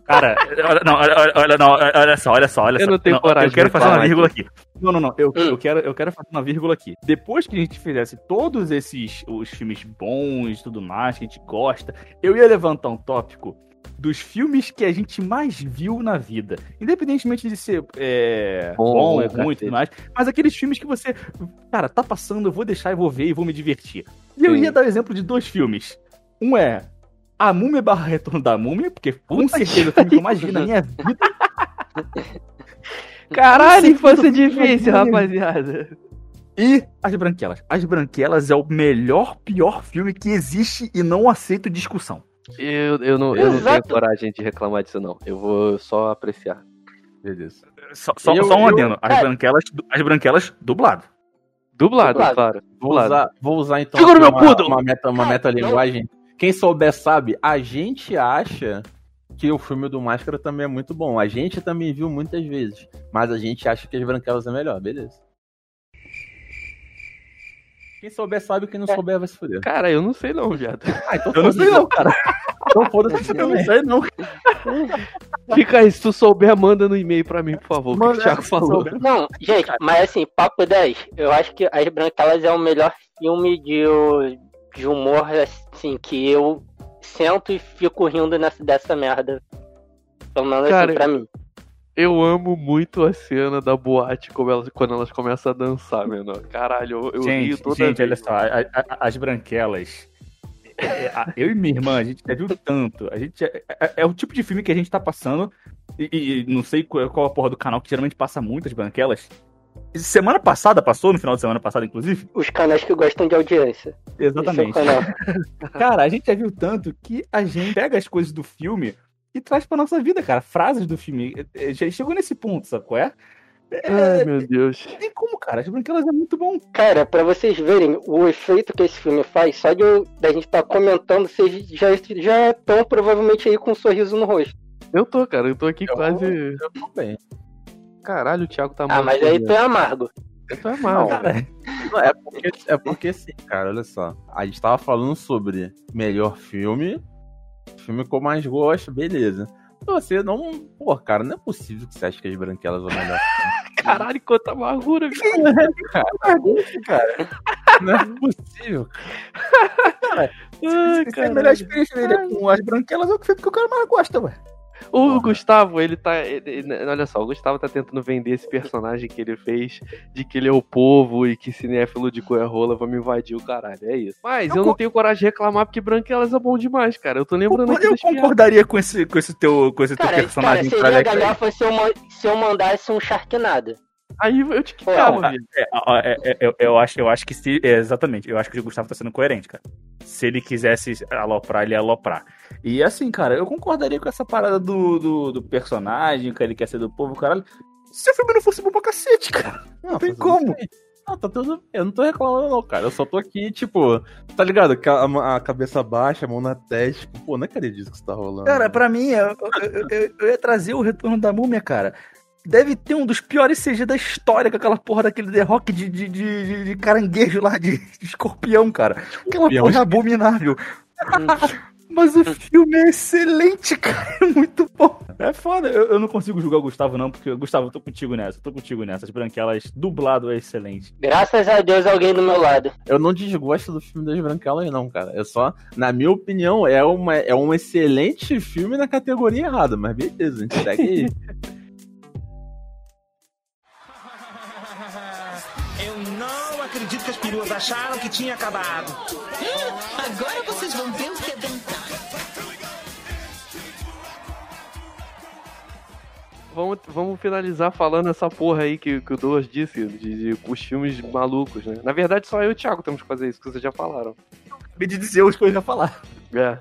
B: Cara, olha, não, olha, olha, não, olha só, olha só, olha
A: Eu
B: só.
A: não tenho coragem
B: Eu quero fazer uma vírgula aqui. Não, não, não. Eu,
C: Hum.
B: eu, quero, eu quero fazer uma vírgula aqui. Depois que a gente fizesse todos esses os filmes bons e tudo mais, que a gente gosta, eu ia levantar um tópico dos filmes que a gente mais viu na vida. Independentemente de ser é,
A: Bom,
B: bom,
A: bom,
B: ruim e tudo mais. Mas aqueles filmes que você. Cara, tá passando, eu vou deixar e vou ver e vou me divertir. E eu
A: Sim.
B: ia dar o exemplo de dois filmes. Um é A Múmia barra Retorno da Múmia, porque com certeza é o filme que eu mais vi na minha vida.
A: Caralho, infância
B: filme
A: difícil,
B: é
A: rapaziada.
B: E As Branquelas. As Branquelas é o melhor, pior filme que existe e não aceito discussão.
A: Eu, eu, não, eu não tenho
C: Exato.
A: coragem de reclamar disso, não. Eu vou só apreciar.
D: Beleza.
B: Só, só,
D: Eu-
B: só um
D: eu-
B: adendo. As
C: cara-
B: Branquelas, as branquelas dublado.
A: Dublado,
C: Dublado.
A: claro.
D: Vou
A: Dublado.
D: usar, vou usar então
A: Segura
D: aqui
A: meu
D: uma, uma meta, uma
C: Ah,
D: meta
C: não.
D: linguagem. Quem souber sabe, a gente acha que o filme do Máscara também é muito bom. A gente também viu muitas vezes, mas a gente acha que as Branquelas é melhor, beleza? Quem souber sabe, quem não
C: É.
D: souber vai se fuder.
A: Cara, eu não sei não, viado.
D: Ah, então
B: Eu não sei não,
D: cara. Então foda-se
B: Eu não
D: também.
B: sei não.
A: Fica aí, se tu souber, manda no e-mail pra mim, por favor, o que o Thiago falou.
C: Não, gente, mas assim, papo 10. Eu acho que As Branquelas é o melhor filme de, de humor, assim, que eu sento e fico rindo nessa, dessa merda. Pelo menos
A: Cara,
C: assim, pra mim.
A: Eu amo muito a cena da boate como elas, quando elas começam a dançar, menor. Caralho, eu, eu rio
B: Gente,
A: toda
B: gente, olha
A: vez.
B: só. a- a- as Branquelas. é, é, eu e minha irmã, a gente já viu tanto. A gente é, é- é o tipo de filme que a gente tá passando. E, e- e não sei qual, qual a porra do canal que geralmente passa muitas branquelas. Semana passada, passou, no final de semana passada, inclusive.
C: Os canais que gostam de audiência.
B: Exatamente.
C: É.
B: Cara, a gente já viu tanto que a gente pega as coisas do filme e traz pra nossa vida, cara. Frases do filme. É, é, Já chegou nesse ponto, sabe qual é?
A: Ai, meu Deus.
B: Não tem como, cara. As branquelas é muito bom.
C: Cara, pra vocês verem o efeito que esse filme faz, só de eu- da gente estar comentando, vocês já já estão provavelmente aí com um sorriso no rosto.
A: Eu tô, cara, eu tô aqui
D: Eu-
A: quase.
D: Eu tô bem.
A: Caralho, o Thiago tá
C: Ah, mas aí tu é amargo.
A: Eu tô mal.
B: Cara,
D: Não, é porque, é porque assim, cara, olha só. A gente tava falando sobre melhor filme, filme que eu mais gosto, beleza. Você não. Pô, cara, não é possível que você ache que as branquelas são melhor.
A: Caralho, quanta amargura, bicho.
D: cara. Não é possível.
A: Ai,
B: se a melhor experiência dele é com as branquelas, é o que o cara mais gosta, ué.
A: O Gustavo, ele tá. ele- ele- olha só, o Gustavo tá tentando vender esse personagem que ele fez de que ele é o povo e que cinéfilo de coia rola, vamos invadir o caralho. É isso. Mas eu,
B: Eu
A: não tenho coragem de reclamar porque Branquelas é bom demais, cara. Eu tô lembrando
B: Eu
A: piadas.
B: concordaria com esse, com esse teu, com esse teu
C: Cara, cara
B: personagem
C: seria
B: Twilight aí.
C: galhofa se eu, se eu mandasse um Sharknado.
A: Aí eu te
B: Não,
A: velho.
B: É, ó, é, é, eu, eu acho, eu acho que se. é, exatamente, eu acho que o Gustavo tá sendo coerente, cara. Se ele quisesse aloprar, ele ia aloprar. E assim, cara, eu concordaria com essa parada do, do, do personagem, que ele quer ser do povo, caralho. Se o filme não fosse bom pra cacete, cara. Não tem
D: tá
B: como.
D: Não, tá tudo bem. Eu não tô reclamando, não, cara. Eu só tô aqui, tipo, tá ligado? A, a cabeça baixa, a mão na testa. Tipo, pô, não acredito que isso tá rolando.
B: Cara, pra mim, eu, eu, eu- eu ia trazer o retorno da múmia, cara. Deve ter um dos piores CG da história com aquela porra daquele The Rock de, de, de, de- de caranguejo lá, de, de escorpião, cara. Aquela
D: Escorpião.
B: porra abominável. Mas o filme é excelente, cara. É muito bom. É foda. Eu, eu não consigo julgar o Gustavo, não, porque, Gustavo, eu tô contigo nessa. Eu tô contigo nessa. As branquelas dublado é excelente.
C: Graças a Deus alguém do meu lado.
D: Eu não desgosto do filme das Branquelas, não, cara. É só, na minha opinião, é, uma, é um excelente filme na categoria errada, mas beleza, a gente segue aí.
G: acredito que as peruas acharam que tinha acabado.
H: Agora vocês vão ver o que é dançar.
A: Vamos, vamos finalizar falando essa porra aí que, que o Douglas disse, de, de os filmes malucos, né? Na verdade, só eu e o Thiago temos que fazer isso, que vocês já falaram.
B: Acabei de dizer os que eu ia falar.
A: É.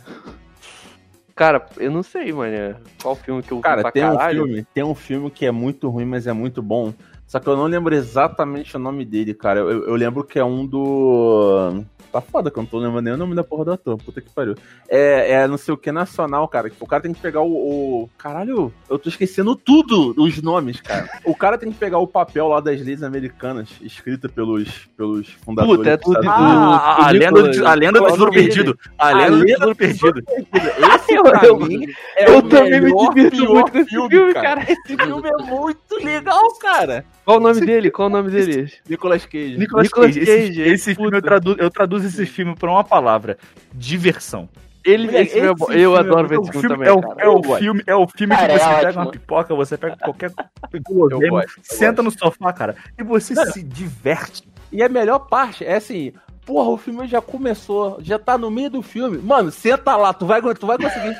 A: Cara, eu não sei, mano. Qual filme que eu vi
D: Cara,
A: pra
D: tem um
A: caralho.
D: filme, tem um filme que é muito ruim, mas é muito bom. Só que eu não lembro exatamente o nome dele, cara. Eu, eu lembro que é um do. Tá foda que eu não tô lembrando nem o nome da porra do ator. Puta que pariu. É, é não sei o que nacional, cara. O cara tem que pegar o, o- Caralho, eu tô esquecendo tudo os nomes, cara. O cara tem que pegar o papel lá das leis americanas, escrita pelos, pelos fundadores.
A: Puta, é tudo do-.
B: Ah, a,
A: do
B: lenda do,
A: Nicolas-
B: a lenda do
A: é
B: tesouro perdido. A lenda do tesouro
D: do
B: perdido.
D: Esse, pra
A: Eu-
D: mim, é
A: eu
D: o
A: também me divirto muito com esse filme, cara.
D: Esse filme é muito legal, cara.
A: Qual o nome dele? Qual o nome dele?
D: Nicolas Cage.
B: Nicolas,
A: Nicolas
B: Cage.
A: Cage,
B: Esse, filme eu traduzo, eu traduzo esse filme por uma palavra: diversão.
A: Ele, esse filme é bom.
D: esse
A: Eu
D: filme é
A: adoro ver
B: É
A: esse filme também,
B: é o,
A: cara.
B: é o
D: Eu
B: filme, é o filme
C: Cara,
B: que
C: é
B: você pega
C: ótimo.
B: uma pipoca, você pega qualquer
D: Eu
B: videogame,
D: eu
B: senta
D: gosto.
B: no sofá, cara, e você
D: Não.
B: se diverte.
D: E a melhor parte é assim, porra, o filme já começou, já tá no meio do filme. Mano, senta lá, tu vai, tu vai conseguir.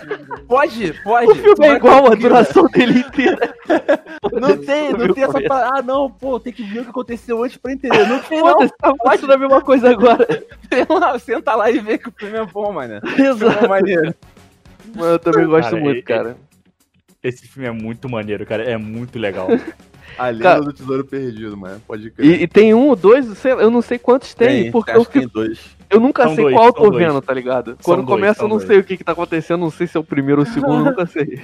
D: Pode, pode.
A: O filme é igual a duração dele inteira.
D: Não tem, não tem essa parada. Ah, não, pô, tem que ver o que aconteceu antes pra entender. Não tem, não.
A: tá fazendo a mesma coisa agora.
D: Senta lá e vê que o filme é bom, mano. Filme
A: Exato.
D: é maneiro.
A: Mano, eu também gosto
B: Cara,
A: muito, cara.
B: Esse filme é muito maneiro, cara, é muito legal.
D: A lenda
A: Cara-
D: do tesouro perdido, mano. Pode crer.
A: E, e tem um, dois, sei eu não sei quantos tem, porque
D: acho
A: eu,
D: que tem dois.
A: eu nunca
B: São
A: sei
B: dois,
A: qual eu tô
B: dois.
A: vendo, tá ligado?
B: São
A: Quando
B: dois,
A: começa eu não
B: dois.
A: sei o que que tá acontecendo, não sei se é o primeiro ou o segundo, eu nunca sei.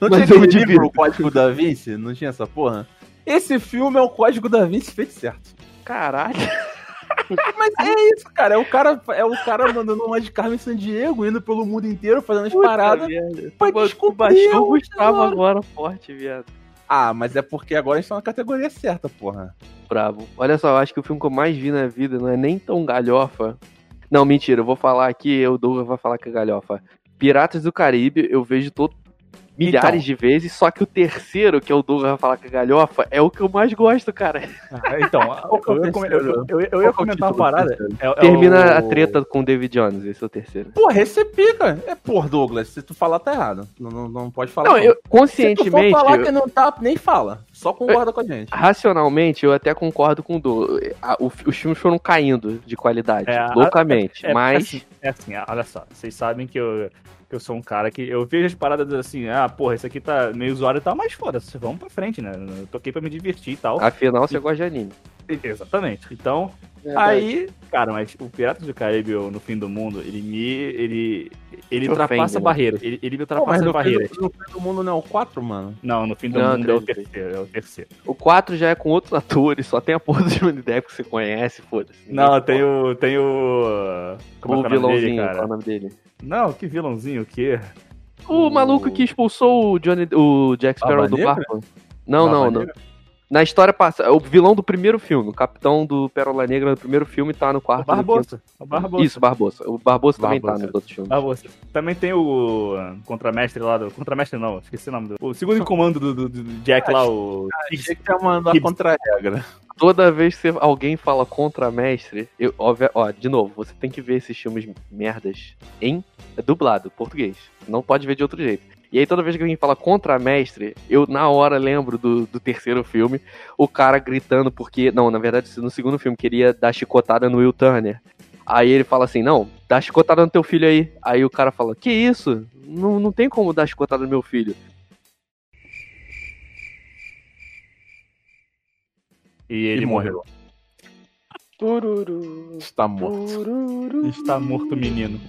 D: Não
A: Mas
D: tinha
A: eu
D: livro, o Código da Vinci? Não tinha essa porra? Esse filme é o Código da Vinci feito certo.
A: Caralho.
D: Mas é isso, cara. É o cara, é o cara mandando uma de Carmen San Diego, indo pelo mundo inteiro, fazendo as paradas. pra
A: Tu
D: descobrir
A: baixou o
D: o
A: Gustavo agora forte, viado.
D: Ah, mas é porque agora gente tá na categoria certa, porra.
A: Bravo. Olha só, eu acho que o filme que eu mais vi na vida não é nem tão galhofa. Não, mentira, eu vou falar aqui, o Douglas vai falar que é galhofa. Piratas do Caribe, eu vejo todo milhares de vezes, só que o terceiro, que é o Douglas vai falar que é galhofa, é o que eu mais gosto, cara.
B: Ah, então,
D: é
B: eu, ia eu- eu- eu
D: é
B: comentar uma parada. É- é
A: Termina
B: o-
A: a treta com o David Jones, esse é o terceiro.
D: Porra, esse é pica. É, porra, Douglas, se tu falar tá errado. Não, não, não pode falar.
A: Não, eu
D: Se tu
A: conscientemente,
D: for falar que não tá, nem fala. Só concorda com a gente.
A: racionalmente, eu até concordo com o Douglas. A- Os filmes foram caindo de qualidade,
B: É, a-
A: loucamente,
B: É,
A: mas...
B: assim, é assim, olha só, vocês sabem que eu, eu sou um cara que eu vejo as paradas assim, ah, porra, isso aqui tá meio zoado e tal, mas foda-se, vamos pra frente, né? Eu toquei pra me divertir e tal.
A: Afinal, você gosta de anime.
B: Exatamente. Então, Aí, cara, mas o Piratas do Caribe o no fim do mundo, ele me. ele. ele ultrapassa
A: né?
B: barreiras. Ele, ele me
D: Pô,
B: ultrapassa barreiras.
D: do, no fim do mundo não é o 4, mano?
B: Não, no fim do
A: Não,
B: mundo é o terceiro, é o terceiro.
A: O 4 já é com outros atores, só tem a porra do Johnny Depp que você conhece, foda-se.
B: Não, tem o. tem o. Como
A: o
B: é que é o nome
A: vilãozinho,
B: dele,
A: qual é o nome dele?
B: Não, que vilãozinho, o quê?
A: O maluco que expulsou o Johnny, o Jack Sparrow do barco. Não, não,
D: Barba
A: não. Na história passada, o vilão do primeiro filme, o capitão do Pérola Negra no primeiro filme tá no
B: O
A: quarto. no
B: Barbosa. O. Barbosa.
A: Isso, Barbosa. O Barbosa, também tá
B: Barbosa.
A: nos outros filmes.
B: Barbosa. Também tem o uh, contramestre lá do. Contramestre não, esqueci o nome do. O segundo em comando do, do- do Jack lá, o.
D: Achei que
B: Gibbs.
D: contra a regra.
A: Toda vez que alguém fala contramestre, eu, óbvio, ó, de novo, você tem que ver esses filmes merdas em dublado, português. Não pode ver de outro jeito. E aí toda vez que alguém fala contramestre, eu na hora lembro do, do terceiro filme, o cara gritando porque, não, na verdade no segundo filme queria dar chicotada no Will Turner. Aí ele fala assim, não, dá chicotada no teu filho aí. Aí o cara fala, que isso? Não, não tem como dar chicotada no meu filho.
B: E ele
D: E
B: morreu.
C: Tururu,
D: Está morto.
C: tururu.
B: Está morto o menino.